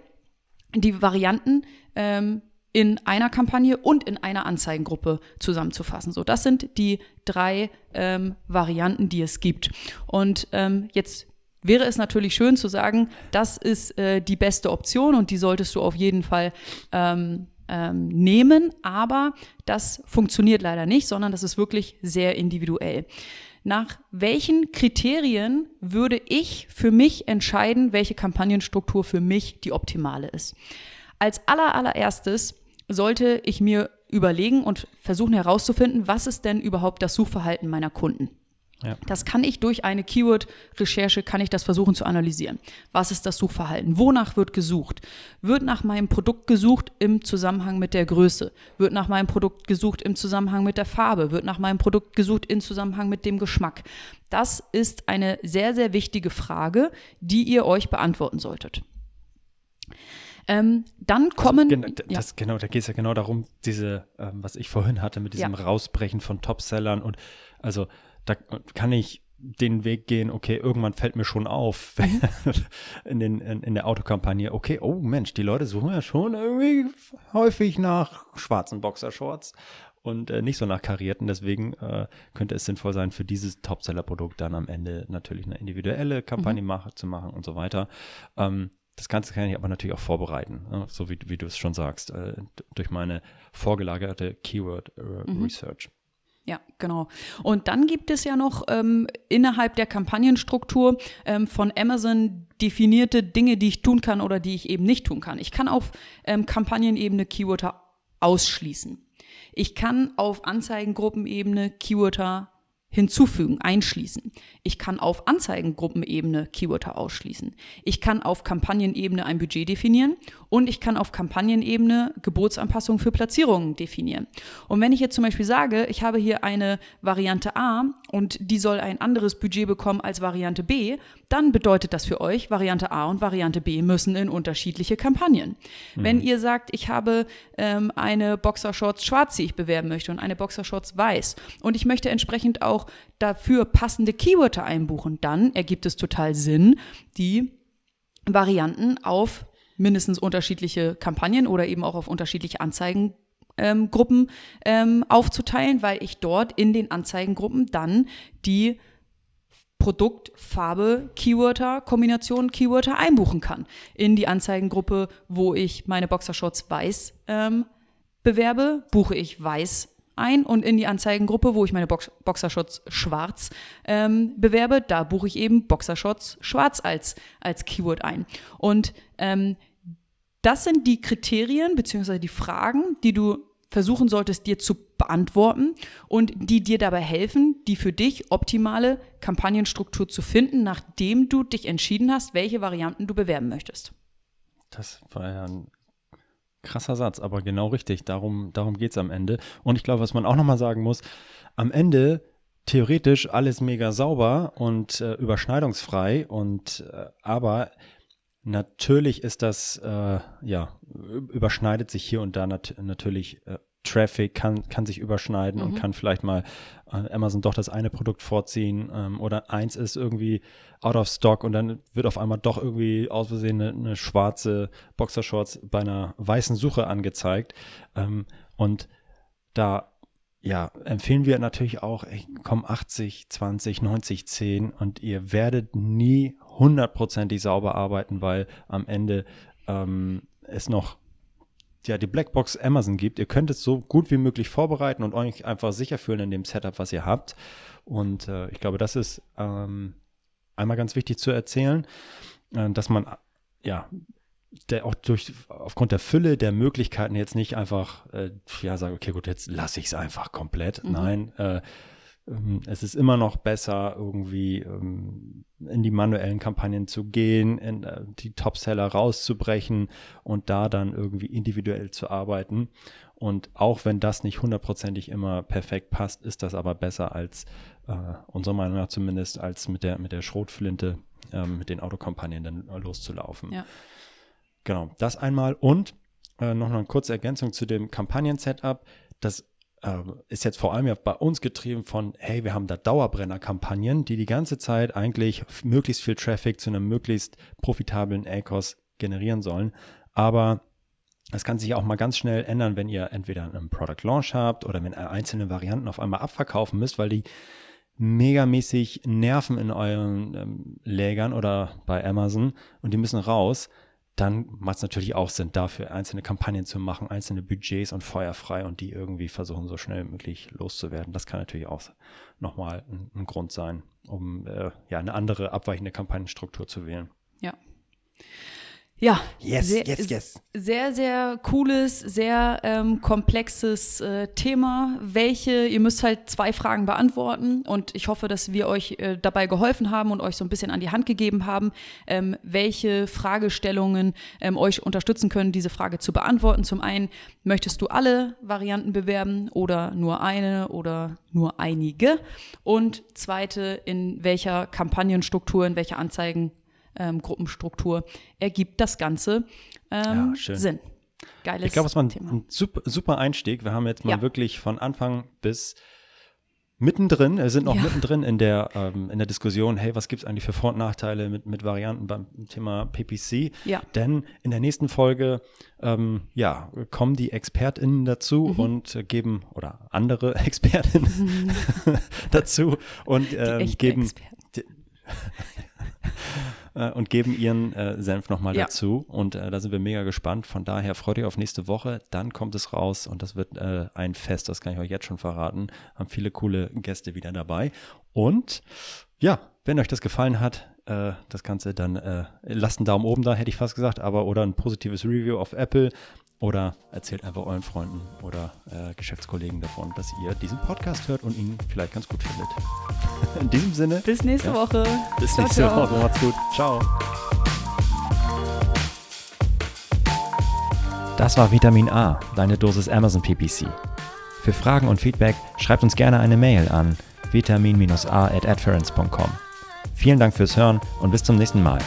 die Varianten ähm, in einer Kampagne und in einer Anzeigengruppe zusammenzufassen. So, das sind die drei ähm, Varianten, die es gibt. Und ähm, jetzt wäre es natürlich schön zu sagen, das ist äh, die beste Option und die solltest du auf jeden Fall ähm, ähm, nehmen, aber das funktioniert leider nicht, sondern das ist wirklich sehr individuell. Nach welchen Kriterien würde ich für mich entscheiden, welche Kampagnenstruktur für mich die optimale ist? Als aller, allererstes sollte ich mir überlegen und versuchen herauszufinden, was ist denn überhaupt das Suchverhalten meiner Kunden? Ja. Das kann ich durch eine Keyword-Recherche, kann ich das versuchen zu analysieren. Was ist das Suchverhalten? Wonach wird gesucht? Wird nach meinem Produkt gesucht im Zusammenhang mit der Größe? Wird nach meinem Produkt gesucht im Zusammenhang mit der Farbe? Wird nach meinem Produkt gesucht im Zusammenhang mit dem Geschmack? Das ist eine sehr, sehr wichtige Frage, die ihr euch beantworten solltet. Ähm, dann also kommen. Also, genau, das, genau, da geht es ja genau darum, diese, ähm, was ich vorhin hatte, mit diesem ja. Rausbrechen von Topsellern und also da kann ich den Weg gehen, okay, irgendwann fällt mir schon auf in, den, in, in, der Autokampagne, okay, oh Mensch, die Leute suchen ja schon irgendwie häufig nach schwarzen Boxershorts und äh, nicht so nach karierten. Deswegen äh, könnte es sinnvoll sein, für dieses Topseller-Produkt dann am Ende natürlich eine individuelle Kampagne mhm. mach, zu machen und so weiter. Ähm, das Ganze kann ich aber natürlich auch vorbereiten, ne? so wie, wie du es schon sagst, äh, durch meine vorgelagerte Keyword äh, mhm. Ja, genau. Und dann gibt es ja noch ähm, innerhalb der Kampagnenstruktur ähm, von Amazon definierte Dinge, die ich tun kann oder die ich eben nicht tun kann. Ich kann auf ähm, Kampagnenebene Keywörter ausschließen. Ich kann auf Anzeigengruppenebene Keywörter hinzufügen, einschließen. Ich kann auf Anzeigengruppenebene Keywörter ausschließen. Ich kann auf Kampagnenebene ein Budget definieren und ich kann auf Kampagnenebene Geburtsanpassungen für Platzierungen definieren. Und wenn ich jetzt zum Beispiel sage, ich habe hier eine Variante A und die soll ein anderes Budget bekommen als Variante B, dann bedeutet das für euch, Variante A und Variante B müssen in unterschiedliche Kampagnen. Mhm. Wenn ihr sagt, ich habe ähm, eine Boxershorts schwarz, die ich bewerben möchte und eine Boxershorts weiß und ich möchte entsprechend auch dafür passende Keywörter einbuchen, dann ergibt es total Sinn, die Varianten auf mindestens unterschiedliche Kampagnen oder eben auch auf unterschiedliche Anzeigengruppen ähm, aufzuteilen, weil ich dort in den Anzeigengruppen dann die Produkt, Farbe, Keywörter, Kombination Keywörter einbuchen kann. In die Anzeigengruppe, wo ich meine Boxershorts weiß ähm, bewerbe, buche ich weiß ein und in die Anzeigengruppe, wo ich meine Box Boxershorts schwarz ähm, bewerbe, da buche ich eben Boxershorts schwarz als, als Keyword ein. Und ähm, das sind die Kriterien bzw. die Fragen, die du versuchen solltest, dir zu beantworten und die dir dabei helfen, die für dich optimale Kampagnenstruktur zu finden, nachdem du dich entschieden hast, welche Varianten du bewerben möchtest. Das war ja ein krasser Satz, aber genau richtig. Darum, darum geht es am Ende. Und ich glaube, was man auch nochmal sagen muss, am Ende theoretisch alles mega sauber und äh, überschneidungsfrei und äh, aber Natürlich ist das, äh, ja, überschneidet sich hier und da nat natürlich äh, Traffic kann, kann sich überschneiden mhm. und kann vielleicht mal äh, Amazon doch das eine Produkt vorziehen ähm, oder eins ist irgendwie out of stock und dann wird auf einmal doch irgendwie aus Versehen eine, eine schwarze Boxershorts bei einer weißen Suche angezeigt. Ähm, und da ja, empfehlen wir natürlich auch, ey, komm 80, 20, 90, 10 und ihr werdet nie hundertprozentig sauber arbeiten, weil am Ende ähm, es noch ja, die Blackbox Amazon gibt. Ihr könnt es so gut wie möglich vorbereiten und euch einfach sicher fühlen in dem Setup, was ihr habt. Und äh, ich glaube, das ist ähm, einmal ganz wichtig zu erzählen, äh, dass man ja der auch durch aufgrund der Fülle der Möglichkeiten jetzt nicht einfach äh, ja sagt, okay, gut, jetzt lasse ich es einfach komplett. Mhm. Nein, äh, ähm, es ist immer noch besser, irgendwie ähm, in die manuellen Kampagnen zu gehen, in äh, die Topseller rauszubrechen und da dann irgendwie individuell zu arbeiten. Und auch wenn das nicht hundertprozentig immer perfekt passt, ist das aber besser als, äh, unserer Meinung nach zumindest, als mit der, mit der Schrotflinte, äh, mit den Autokampagnen dann loszulaufen. Ja. Genau, das einmal. Und äh, noch eine kurze Ergänzung zu dem Kampagnen-Setup. Das äh, ist jetzt vor allem ja bei uns getrieben von, hey, wir haben da Dauerbrenner-Kampagnen, die die ganze Zeit eigentlich möglichst viel Traffic zu einem möglichst profitablen ACOS generieren sollen. Aber das kann sich auch mal ganz schnell ändern, wenn ihr entweder einen Product Launch habt oder wenn ihr einzelne Varianten auf einmal abverkaufen müsst, weil die megamäßig nerven in euren ähm, Lägern oder bei Amazon und die müssen raus dann macht es natürlich auch Sinn, dafür einzelne Kampagnen zu machen, einzelne Budgets und feuerfrei und die irgendwie versuchen, so schnell wie möglich loszuwerden. Das kann natürlich auch nochmal ein, ein Grund sein, um äh, ja eine andere abweichende Kampagnenstruktur zu wählen. Ja. Ja, yes, sehr, yes, yes. sehr, sehr cooles, sehr ähm, komplexes äh, Thema. Welche, ihr müsst halt zwei Fragen beantworten und ich hoffe, dass wir euch äh, dabei geholfen haben und euch so ein bisschen an die Hand gegeben haben, ähm, welche Fragestellungen ähm, euch unterstützen können, diese Frage zu beantworten. Zum einen, möchtest du alle Varianten bewerben oder nur eine oder nur einige? Und zweite, in welcher Kampagnenstruktur, in welcher Anzeigen ähm, Gruppenstruktur ergibt das Ganze ähm, ja, Sinn. Geiles Ich glaube, es war ein, ein super, super, Einstieg. Wir haben jetzt mal ja. wirklich von Anfang bis mittendrin, wir sind noch ja. mittendrin in der, ähm, in der Diskussion, hey, was gibt es eigentlich für Vor- und Nachteile mit, mit Varianten beim Thema PPC? Ja. Denn in der nächsten Folge, ähm, ja, kommen die ExpertInnen dazu mhm. und äh, geben, oder andere ExpertInnen mhm. dazu und ähm, geben, äh, und geben ihren äh, Senf nochmal ja. dazu. Und äh, da sind wir mega gespannt. Von daher freut ihr auf nächste Woche. Dann kommt es raus und das wird äh, ein Fest, das kann ich euch jetzt schon verraten. Haben viele coole Gäste wieder dabei. Und ja, wenn euch das gefallen hat, äh, das Ganze, dann äh, lasst einen Daumen oben da, hätte ich fast gesagt, aber oder ein positives Review auf Apple Oder erzählt einfach euren Freunden oder äh, Geschäftskollegen davon, dass ihr diesen Podcast hört und ihn vielleicht ganz gut findet. In diesem Sinne. Bis nächste ja. Woche. Bis ciao, nächste ciao. Woche. Macht's gut. Ciao. Das war Vitamin A, deine Dosis Amazon PPC. Für Fragen und Feedback schreibt uns gerne eine Mail an vitamin-a at Vielen Dank fürs Hören und bis zum nächsten Mal.